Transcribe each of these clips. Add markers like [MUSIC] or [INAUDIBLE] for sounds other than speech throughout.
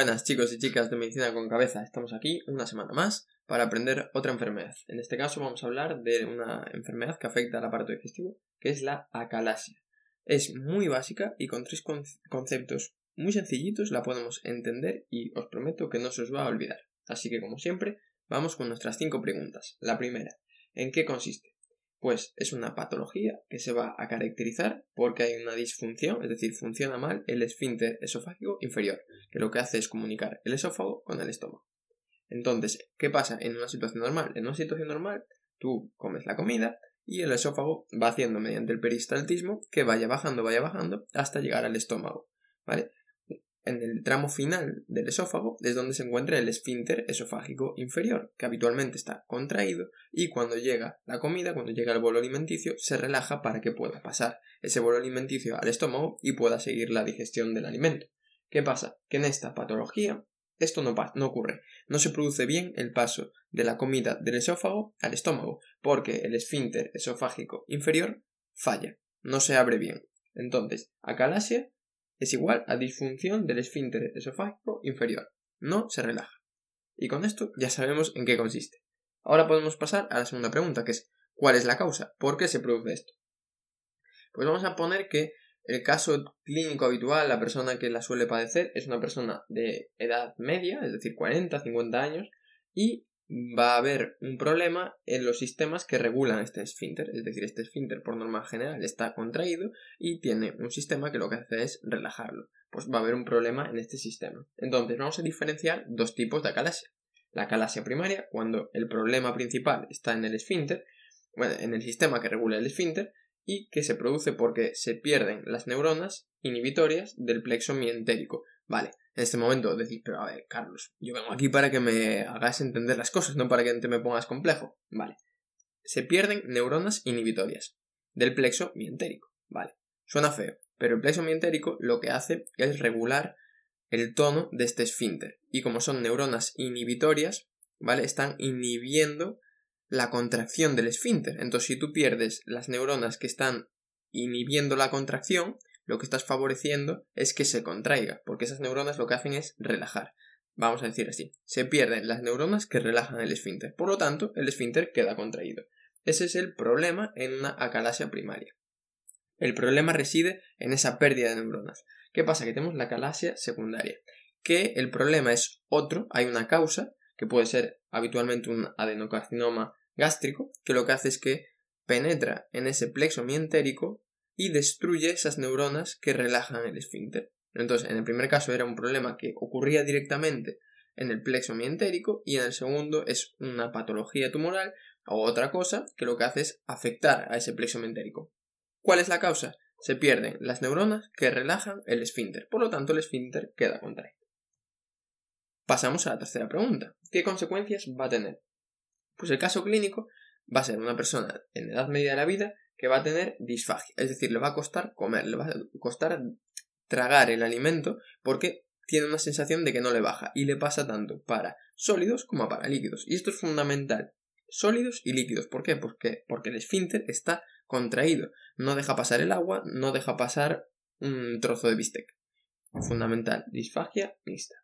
Buenas chicos y chicas de Medicina con Cabeza, estamos aquí una semana más para aprender otra enfermedad. En este caso vamos a hablar de una enfermedad que afecta al aparato digestivo, que es la acalasia. Es muy básica y con tres conceptos muy sencillitos la podemos entender y os prometo que no se os va a olvidar. Así que como siempre, vamos con nuestras cinco preguntas. La primera, ¿en qué consiste? Pues es una patología que se va a caracterizar porque hay una disfunción, es decir, funciona mal el esfínter esofágico inferior, que lo que hace es comunicar el esófago con el estómago. Entonces, ¿qué pasa en una situación normal? En una situación normal, tú comes la comida y el esófago va haciendo mediante el peristaltismo que vaya bajando, vaya bajando hasta llegar al estómago, ¿vale? En el tramo final del esófago es donde se encuentra el esfínter esofágico inferior, que habitualmente está contraído y cuando llega la comida, cuando llega el bolo alimenticio, se relaja para que pueda pasar ese bolo alimenticio al estómago y pueda seguir la digestión del alimento. ¿Qué pasa? Que en esta patología esto no, no ocurre. No se produce bien el paso de la comida del esófago al estómago, porque el esfínter esofágico inferior falla, no se abre bien. Entonces, acalasia es igual a disfunción del esfínter esofágico inferior. No se relaja. Y con esto ya sabemos en qué consiste. Ahora podemos pasar a la segunda pregunta, que es ¿cuál es la causa? ¿Por qué se produce esto? Pues vamos a poner que el caso clínico habitual, la persona que la suele padecer, es una persona de edad media, es decir, 40, 50 años, y va a haber un problema en los sistemas que regulan este esfínter, es decir, este esfínter por norma general está contraído y tiene un sistema que lo que hace es relajarlo. Pues va a haber un problema en este sistema. Entonces vamos a diferenciar dos tipos de acalasia. La acalasia primaria, cuando el problema principal está en el esfínter, bueno, en el sistema que regula el esfínter, y que se produce porque se pierden las neuronas inhibitorias del plexo mientérico. Vale, en este momento decir, pero a ver, Carlos, yo vengo aquí para que me hagas entender las cosas, no para que te me pongas complejo. Vale. Se pierden neuronas inhibitorias del plexo mientérico. Vale. Suena feo, pero el plexo mientérico lo que hace es regular el tono de este esfínter. Y como son neuronas inhibitorias, ¿vale? Están inhibiendo la contracción del esfínter. Entonces, si tú pierdes las neuronas que están inhibiendo la contracción, lo que estás favoreciendo es que se contraiga, porque esas neuronas lo que hacen es relajar. Vamos a decir así, se pierden las neuronas que relajan el esfínter, por lo tanto, el esfínter queda contraído. Ese es el problema en una acalasia primaria. El problema reside en esa pérdida de neuronas. ¿Qué pasa? Que tenemos la acalasia secundaria, que el problema es otro, hay una causa, que puede ser habitualmente un adenocarcinoma gástrico, que lo que hace es que penetra en ese plexo mientérico y destruye esas neuronas que relajan el esfínter. Entonces, en el primer caso era un problema que ocurría directamente en el plexo mientérico y en el segundo es una patología tumoral o otra cosa que lo que hace es afectar a ese plexo mientérico. ¿Cuál es la causa? Se pierden las neuronas que relajan el esfínter, por lo tanto el esfínter queda contraído. Pasamos a la tercera pregunta. ¿Qué consecuencias va a tener? Pues el caso clínico va a ser una persona en edad media de la vida que va a tener disfagia, es decir, le va a costar comer, le va a costar tragar el alimento porque tiene una sensación de que no le baja y le pasa tanto para sólidos como para líquidos. Y esto es fundamental. Sólidos y líquidos. ¿Por qué? Porque, porque el esfínter está contraído. No deja pasar el agua, no deja pasar un trozo de bistec. Fundamental. Disfagia mixta.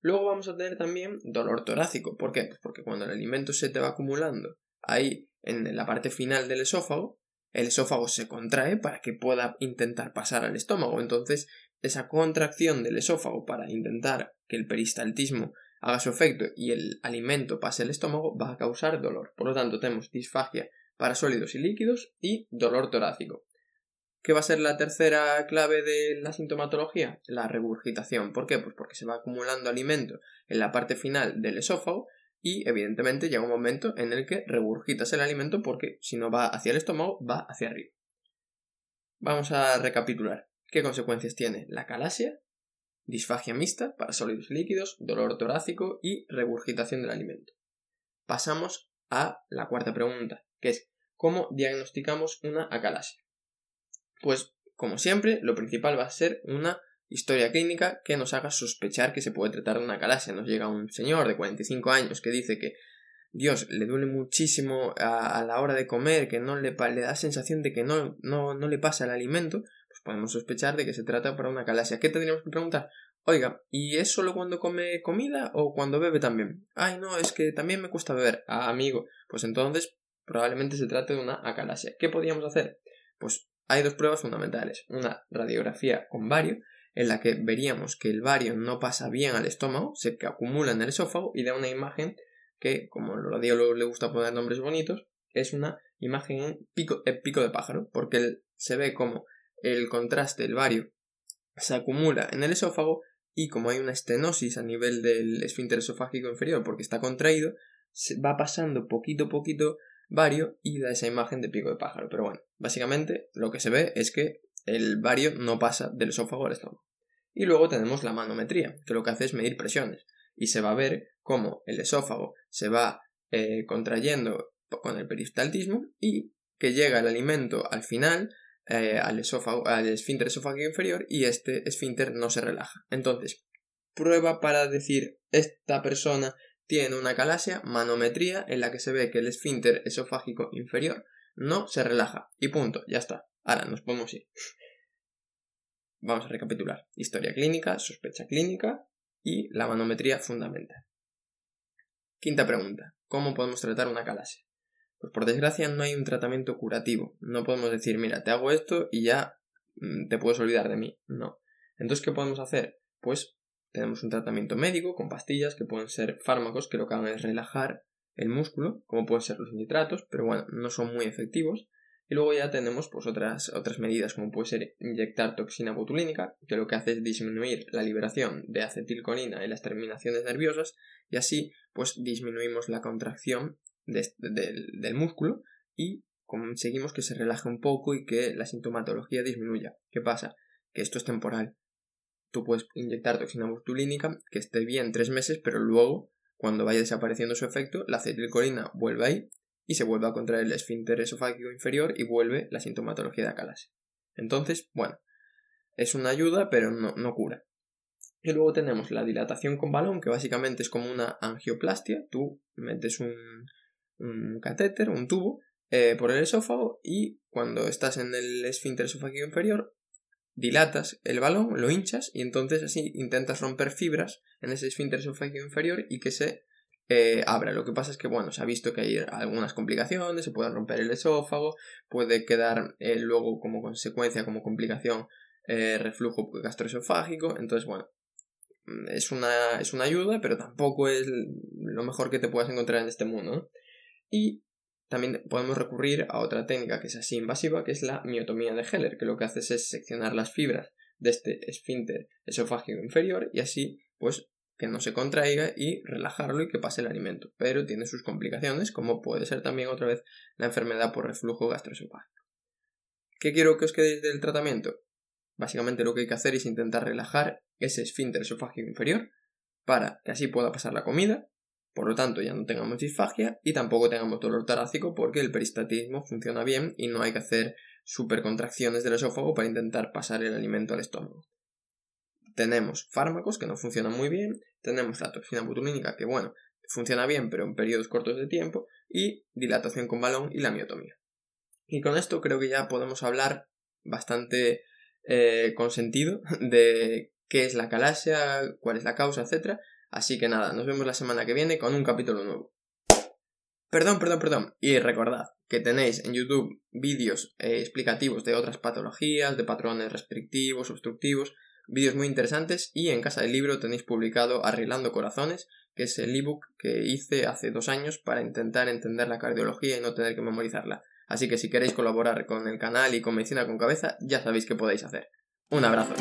Luego vamos a tener también dolor torácico. ¿Por qué? Pues porque cuando el alimento se te va acumulando ahí en la parte final del esófago, el esófago se contrae para que pueda intentar pasar al estómago. Entonces, esa contracción del esófago para intentar que el peristaltismo haga su efecto y el alimento pase al estómago va a causar dolor. Por lo tanto, tenemos disfagia para sólidos y líquidos y dolor torácico. ¿Qué va a ser la tercera clave de la sintomatología? La regurgitación. ¿Por qué? Pues porque se va acumulando alimento en la parte final del esófago y evidentemente llega un momento en el que regurgitas el alimento porque si no va hacia el estómago va hacia arriba. Vamos a recapitular. ¿Qué consecuencias tiene la calasia? Disfagia mixta para sólidos líquidos, dolor torácico y regurgitación del alimento. Pasamos a la cuarta pregunta, que es ¿cómo diagnosticamos una acalasia? Pues, como siempre, lo principal va a ser una historia clínica que nos haga sospechar que se puede tratar de una calasia. Nos llega un señor de 45 años que dice que Dios le duele muchísimo a, la hora de comer, que no le, da sensación de que no, no, no, le pasa el alimento, pues podemos sospechar de que se trata para una calasia. ¿Qué tendríamos que preguntar? Oiga, ¿y es solo cuando come comida o cuando bebe también? Ay, no, es que también me cuesta beber. Ah, amigo, pues entonces probablemente se trate de una acalasia. ¿Qué podríamos hacer? Pues hay dos pruebas fundamentales. Una radiografía con bario, en la que veríamos que el bario no pasa bien al estómago, se acumula en el esófago y da una imagen que, como los radiólogos le gusta poner nombres bonitos, es una imagen en pico, pico de pájaro, porque se ve como el contraste del bario se acumula en el esófago y como hay una estenosis a nivel del esfínter esofágico inferior porque está contraído, se va pasando poquito a poquito vario y da esa imagen de pico de pájaro. Pero bueno, básicamente lo que se ve es que el vario no pasa del esófago al estómago. Y luego tenemos la manometría, que lo que hace es medir presiones. Y se va a ver cómo el esófago se va eh, contrayendo con el peristaltismo y que llega el alimento al final eh, al esófago, al esfínter esofágico inferior y este esfínter no se relaja. Entonces, prueba para decir esta persona tiene una calasia, manometría en la que se ve que el esfínter esofágico inferior no se relaja. Y punto, ya está. Ahora nos podemos ir. Vamos a recapitular. Historia clínica, sospecha clínica y la manometría fundamental. Quinta pregunta. ¿Cómo podemos tratar una calasia? Pues por desgracia no hay un tratamiento curativo. No podemos decir, mira, te hago esto y ya mm, te puedes olvidar de mí. No. Entonces, ¿qué podemos hacer? Pues tenemos un tratamiento médico con pastillas que pueden ser fármacos que lo que hagan es relajar el músculo, como pueden ser los nitratos, pero bueno, no son muy efectivos. Y luego ya tenemos pues otras, otras medidas como puede ser inyectar toxina botulínica, que lo que hace es disminuir la liberación de acetilcolina en las terminaciones nerviosas y así pues disminuimos la contracción del músculo y conseguimos que se relaje un poco y que la sintomatología disminuya. ¿Qué pasa? Que esto es temporal tú puedes inyectar toxina botulínica que esté bien tres meses, pero luego, cuando vaya desapareciendo su efecto, la acetilcolina vuelve ahí y se vuelve a contraer el esfínter esofágico inferior y vuelve la sintomatología de acalasia. Entonces, bueno, es una ayuda, pero no, cura. Y luego tenemos la dilatación con balón, que básicamente es como una angioplastia. Tú metes un, un catéter, un tubo, eh, por el esófago y cuando estás en el esfínter esofágico inferior dilatas el balón, lo hinchas y entonces así intentas romper fibras en ese esfínter esofágico inferior y que se eh, abra. Lo que pasa es que, bueno, se ha visto que hay algunas complicaciones, se puede romper el esófago, puede quedar eh, luego como consecuencia, como complicación, eh, reflujo gastroesofágico. Entonces, bueno, mm, es una, es una ayuda, pero tampoco es lo mejor que te puedas encontrar en este mundo. Y también podemos recurrir a otra técnica que es así invasiva, que es la miotomía de Heller, que lo que hace es seccionar las fibras de este esfínter esofágico inferior y así, pues, que no se contraiga y relajarlo y que pase el alimento. Pero tiene sus complicaciones, como puede ser también otra vez la enfermedad por reflujo gastroesofágico. ¿Qué quiero que os quedéis del tratamiento? Básicamente lo que hay que hacer es intentar relajar ese esfínter esofágico inferior para que así pueda pasar la comida por lo tanto, ya no tengamos disfagia y tampoco tengamos dolor torácico porque el peristatismo funciona bien y no hay que hacer supercontracciones del esófago para intentar pasar el alimento al estómago. Tenemos fármacos que no funcionan muy bien, tenemos la toxina botulínica que, bueno, funciona bien pero en periodos cortos de tiempo y dilatación con balón y la miotomía. Y con esto creo que ya podemos hablar bastante eh, con sentido [LAUGHS] de qué es la calasia, cuál es la causa, etc. Así que nada, nos vemos la semana que viene con un capítulo nuevo. Perdón, perdón, perdón. Y recordad que tenéis en YouTube vídeos eh, explicativos de otras patologías, de patrones restrictivos, obstructivos, vídeos muy interesantes y en Casa del Libro tenéis publicado Arreglando Corazones, que es el ebook que hice hace dos años para intentar entender la cardiología y no tener que memorizarla. Así que si queréis colaborar con el canal y con Medicina con Cabeza, ya sabéis que podéis hacer. Un abrazo.